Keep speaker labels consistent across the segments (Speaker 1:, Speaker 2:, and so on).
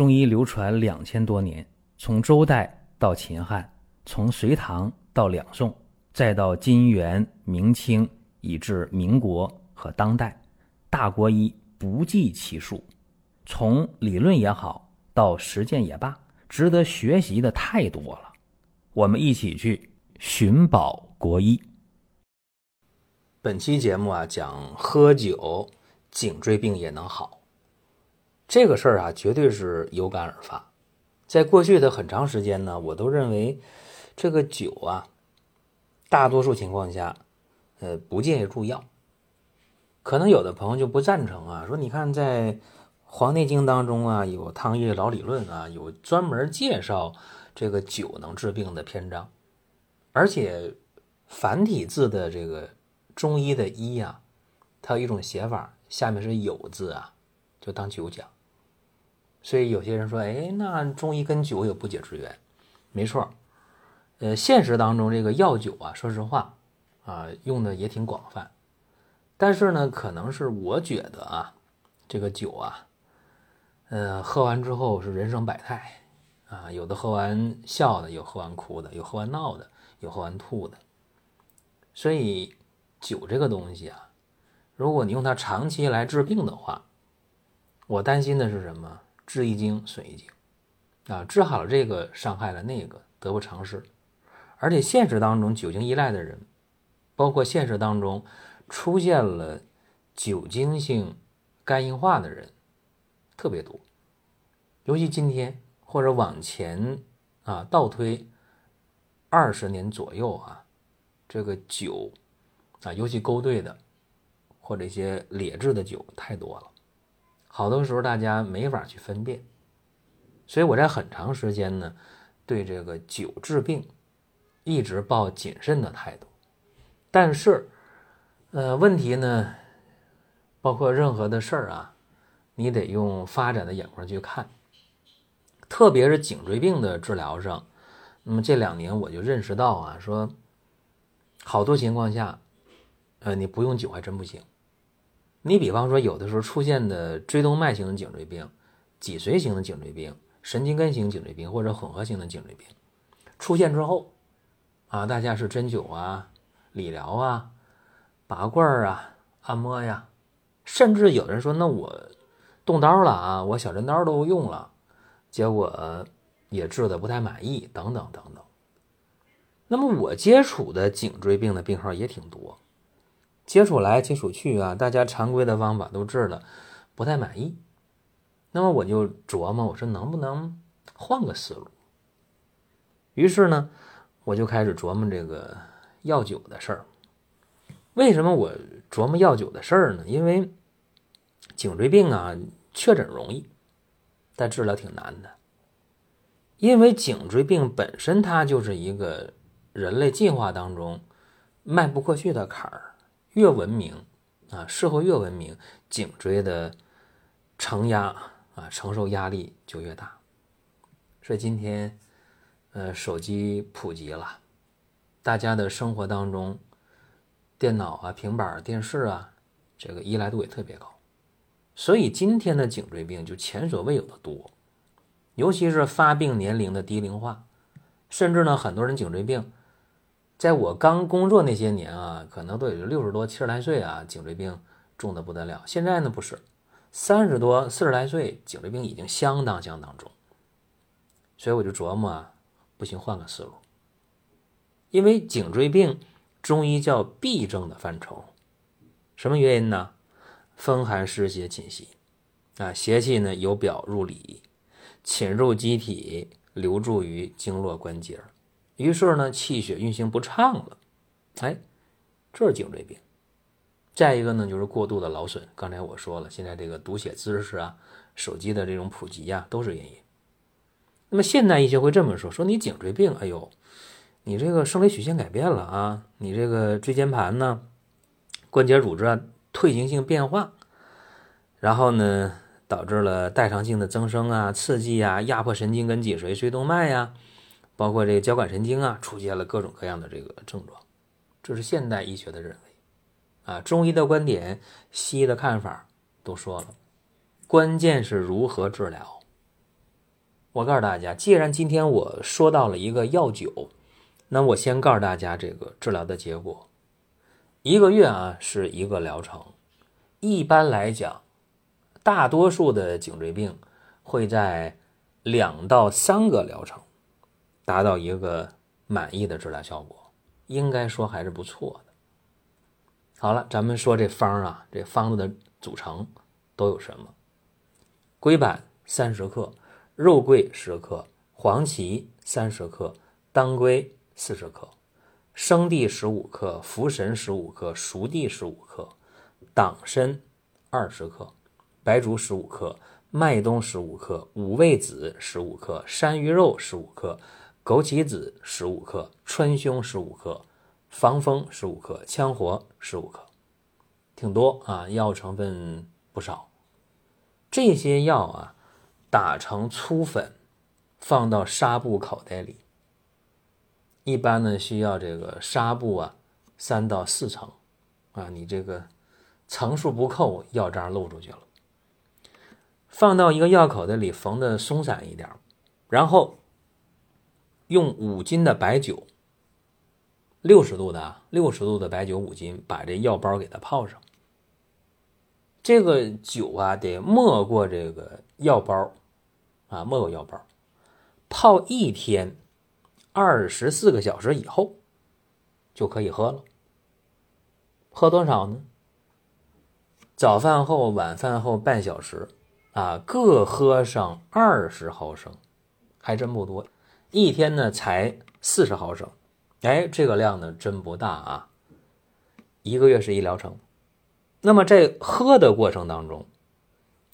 Speaker 1: 中医流传两千多年，从周代到秦汉，从隋唐到两宋，再到金元明清，以至民国和当代，大国医不计其数。从理论也好，到实践也罢，值得学习的太多了。我们一起去寻宝国医。本期节目啊，讲喝酒颈椎病也能好。这个事儿啊，绝对是有感而发。在过去的很长时间呢，我都认为这个酒啊，大多数情况下，呃，不建议入药。可能有的朋友就不赞成啊，说你看在《黄帝经》当中啊，有《汤液老理论》啊，有专门介绍这个酒能治病的篇章，而且繁体字的这个。中医的“医”呀，它有一种写法，下面是“有”字啊，就当酒讲。所以有些人说：“哎，那中医跟酒有不解之缘。”没错，呃，现实当中这个药酒啊，说实话啊，用的也挺广泛。但是呢，可能是我觉得啊，这个酒啊，呃，喝完之后是人生百态啊，有的喝完笑的，有喝完哭的，有喝完闹的，有喝完吐的，所以。酒这个东西啊，如果你用它长期来治病的话，我担心的是什么？治一经损一经啊，治好了这个，伤害了那个，得不偿失。而且现实当中酒精依赖的人，包括现实当中出现了酒精性肝硬化的人特别多，尤其今天或者往前啊倒推二十年左右啊，这个酒。啊，尤其勾兑的或者一些劣质的酒太多了，好多时候大家没法去分辨，所以我在很长时间呢，对这个酒治病一直抱谨慎的态度。但是，呃，问题呢，包括任何的事儿啊，你得用发展的眼光去看，特别是颈椎病的治疗上，那么这两年我就认识到啊，说好多情况下。呃，你不用酒还真不行。你比方说，有的时候出现的椎动脉型的颈椎病、脊髓型的颈椎病、神经根型颈椎病或者混合型的颈椎病出现之后，啊，大家是针灸啊、理疗啊、拔罐啊、按摩呀，甚至有人说，那我动刀了啊，我小针刀都用了，结果也治的不太满意，等等等等。那么我接触的颈椎病的病号也挺多。接触来接触去啊，大家常规的方法都治了，不太满意。那么我就琢磨，我说能不能换个思路？于是呢，我就开始琢磨这个药酒的事儿。为什么我琢磨药酒的事儿呢？因为颈椎病啊，确诊容易，但治疗挺难的。因为颈椎病本身它就是一个人类进化当中迈不过去的坎儿。越文明啊，社会越文明，颈椎的承压啊，承受压力就越大。所以今天，呃，手机普及了，大家的生活当中，电脑啊、平板、电视啊，这个依赖度也特别高。所以今天的颈椎病就前所未有的多，尤其是发病年龄的低龄化，甚至呢，很多人颈椎病。在我刚工作那些年啊，可能都有六十多、七十来岁啊，颈椎病重的不得了。现在呢，不是三十多、四十来岁，颈椎病已经相当相当重。所以我就琢磨啊，不行，换个思路。因为颈椎病，中医叫痹症的范畴。什么原因呢？风寒湿邪侵袭啊，邪气呢由表入里，侵入机体，留注于经络关节。于是呢，气血运行不畅了，哎，这是颈椎病。再一个呢，就是过度的劳损。刚才我说了，现在这个读写姿势啊，手机的这种普及呀，都是原因。那么现代医学会这么说：说你颈椎病，哎呦，你这个生理曲线改变了啊，你这个椎间盘呢，关节组织退行性变化，然后呢，导致了代偿性的增生啊、刺激啊、压迫神经跟脊髓、椎动脉呀。包括这个交感神经啊，出现了各种各样的这个症状，这是现代医学的认为。啊，中医的观点、西医的看法都说了，关键是如何治疗。我告诉大家，既然今天我说到了一个药酒，那我先告诉大家这个治疗的结果。一个月啊是一个疗程，一般来讲，大多数的颈椎病会在两到三个疗程达到一个满意的治疗效果，应该说还是不错的。好了，咱们说这方啊，这方子的组成都有什么？龟板三十克。肉桂十克，黄芪三十克，当归四十克，生地十五克，茯神十五克，熟地十五克，党参二十克，白术十五克，麦冬十五克，五味子十五克，山萸肉十五克，枸杞子十五克，川芎十五克，防风十五克，羌活十五克，挺多啊，药成分不少。这些药啊。打成粗粉，放到纱布口袋里。一般呢，需要这个纱布啊，三到四层啊，你这个层数不够，药渣漏出去了。放到一个药口袋里，缝的松散一点，然后用五斤的白酒，六十度的六十度的白酒五斤，把这药包给它泡上。这个酒啊，得没过这个药包。啊，没有药包，泡一天，二十四个小时以后就可以喝了。喝多少呢？早饭后、晚饭后半小时，啊，各喝上二十毫升，还真不多。一天呢才四十毫升，哎，这个量呢真不大啊。一个月是一疗程，那么在喝的过程当中，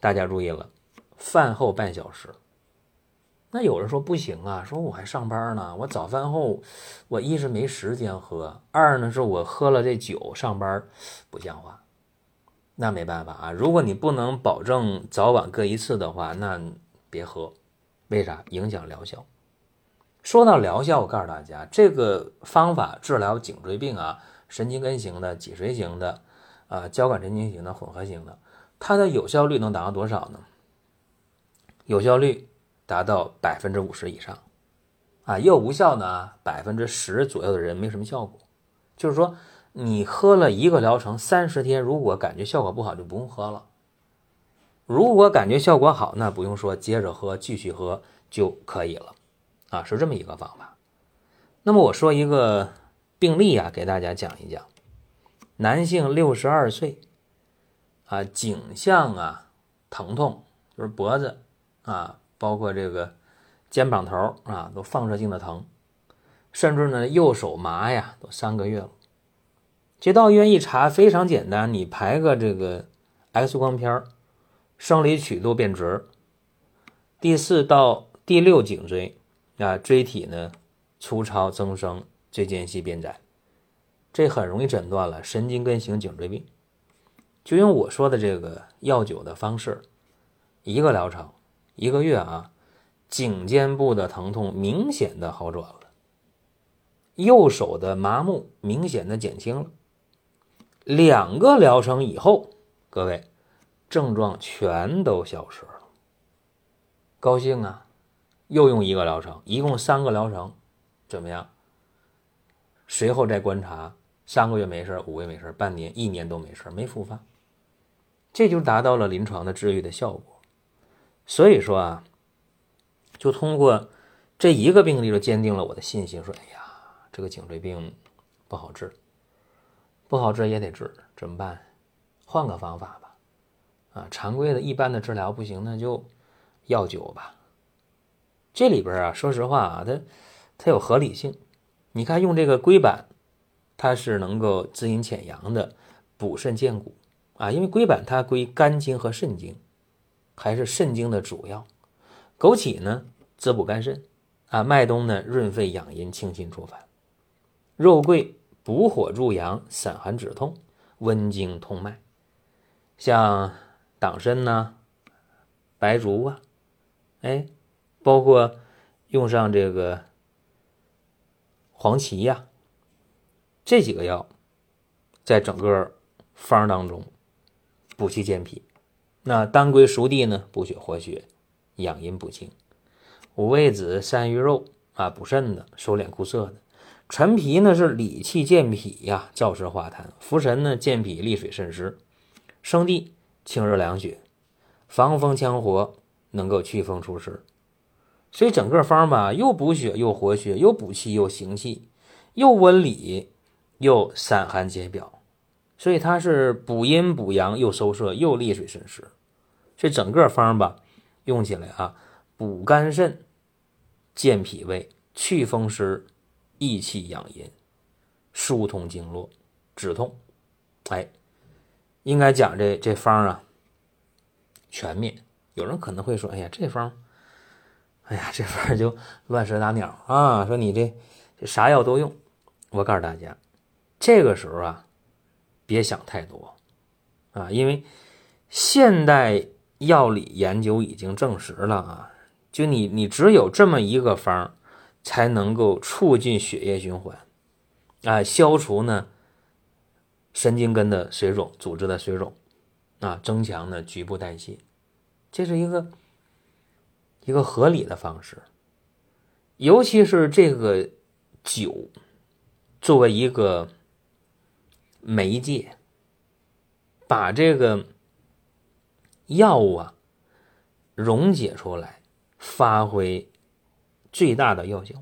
Speaker 1: 大家注意了。饭后半小时，那有人说不行啊，说我还上班呢，我早饭后，我一是没时间喝，二呢是我喝了这酒上班不像话，那没办法啊，如果你不能保证早晚各一次的话，那别喝，为啥？影响疗效。说到疗效，我告诉大家，这个方法治疗颈椎病啊，神经根型的、脊髓型的，啊，交感神经型的、混合型的，它的有效率能达到多少呢？有效率达到百分之五十以上，啊，又无效呢，百分之十左右的人没什么效果。就是说，你喝了一个疗程三十天，如果感觉效果不好，就不用喝了；如果感觉效果好，那不用说，接着喝，继续喝就可以了。啊，是这么一个方法。那么我说一个病例啊，给大家讲一讲：男性六十二岁，啊，颈项啊疼痛，就是脖子。啊，包括这个肩膀头啊，都放射性的疼，甚至呢右手麻呀，都三个月了。接到医院一查，非常简单，你排个这个 X 光片生理曲度变直，第四到第六颈椎啊椎体呢粗糙增生，椎间隙变窄，这很容易诊断了神经根型颈椎病。就用我说的这个药酒的方式，一个疗程。一个月啊，颈肩部的疼痛明显的好转了，右手的麻木明显的减轻了。两个疗程以后，各位症状全都消失了，高兴啊！又用一个疗程，一共三个疗程，怎么样？随后再观察，三个月没事五个月没事半年、一年都没事没复发，这就达到了临床的治愈的效果。所以说啊，就通过这一个病例，就坚定了我的信心。说，哎呀，这个颈椎病不好治，不好治也得治，怎么办？换个方法吧。啊，常规的一般的治疗不行，那就药酒吧。这里边啊，说实话啊，它它有合理性。你看，用这个龟板，它是能够滋阴潜阳的，补肾健骨啊。因为龟板它归肝经和肾经。还是肾经的主要，枸杞呢滋补肝肾，啊麦冬呢润肺养阴清心除烦，肉桂补火助阳散寒止痛温经通脉，像党参呢、白术啊，哎，包括用上这个黄芪呀，这几个药，在整个方当中补气健脾。那当归熟地呢，补血活血，养阴补精；五味子、山萸肉啊，补肾的，收敛固涩的。陈皮呢是理气健脾呀，燥湿化痰。茯神呢健脾利水渗湿。生地清热凉血，防风羌活，能够祛风除湿。所以整个方吧，又补血又活血，又补气又行气，又温里又散寒解表。所以它是补阴补阳又收摄又利水渗湿。这整个方吧，用起来啊，补肝肾、健脾胃、祛风湿。益气养阴，疏通经络，止痛。哎，应该讲这这方啊全面。有人可能会说：“哎呀，这方，哎呀，这方就乱蛇打鸟啊！”说你这这啥药都用。我告诉大家，这个时候啊，别想太多啊，因为现代药理研究已经证实了啊，就你你只有这么一个方。才能够促进血液循环，啊，消除呢神经根的水肿、组织的水肿，啊，增强呢局部代谢，这是一个一个合理的方式。尤其是这个酒作为一个媒介，把这个药物啊溶解出来，发挥。最大的药效，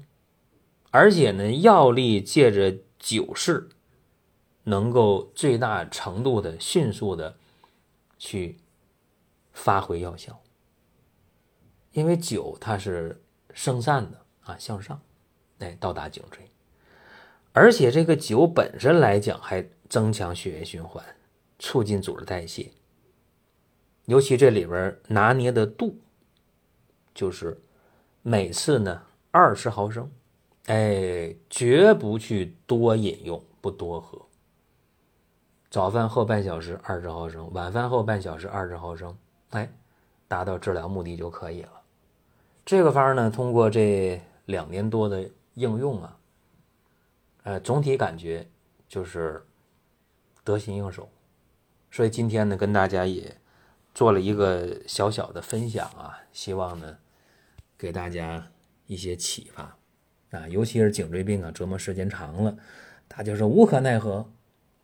Speaker 1: 而且呢，药力借着酒势，能够最大程度的迅速的去发挥药效。因为酒它是生散的啊，向上，哎，到达颈椎，而且这个酒本身来讲还增强血液循环，促进组织代谢。尤其这里边拿捏的度，就是。每次呢二十毫升，哎，绝不去多饮用，不多喝。早饭后半小时二十毫升，晚饭后半小时二十毫升，哎，达到治疗目的就可以了。这个方呢，通过这两年多的应用啊，呃，总体感觉就是得心应手。所以今天呢，跟大家也做了一个小小的分享啊，希望呢。给大家一些启发啊，尤其是颈椎病啊，折磨时间长了，他就是无可奈何。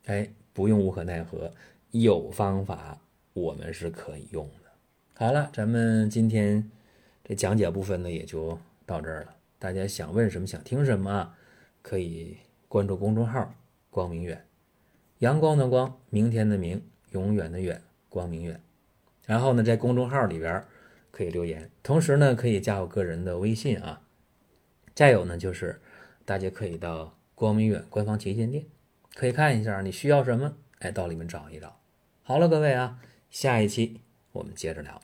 Speaker 1: 哎，不用无可奈何，有方法，我们是可以用的。好了，咱们今天这讲解部分呢，也就到这儿了。大家想问什么，想听什么，可以关注公众号“光明远”，阳光的光，明天的明，永远的远，光明远。然后呢，在公众号里边。可以留言，同时呢，可以加我个人的微信啊。再有呢，就是大家可以到光明远官方旗舰店，可以看一下你需要什么，哎，到里面找一找。好了，各位啊，下一期我们接着聊。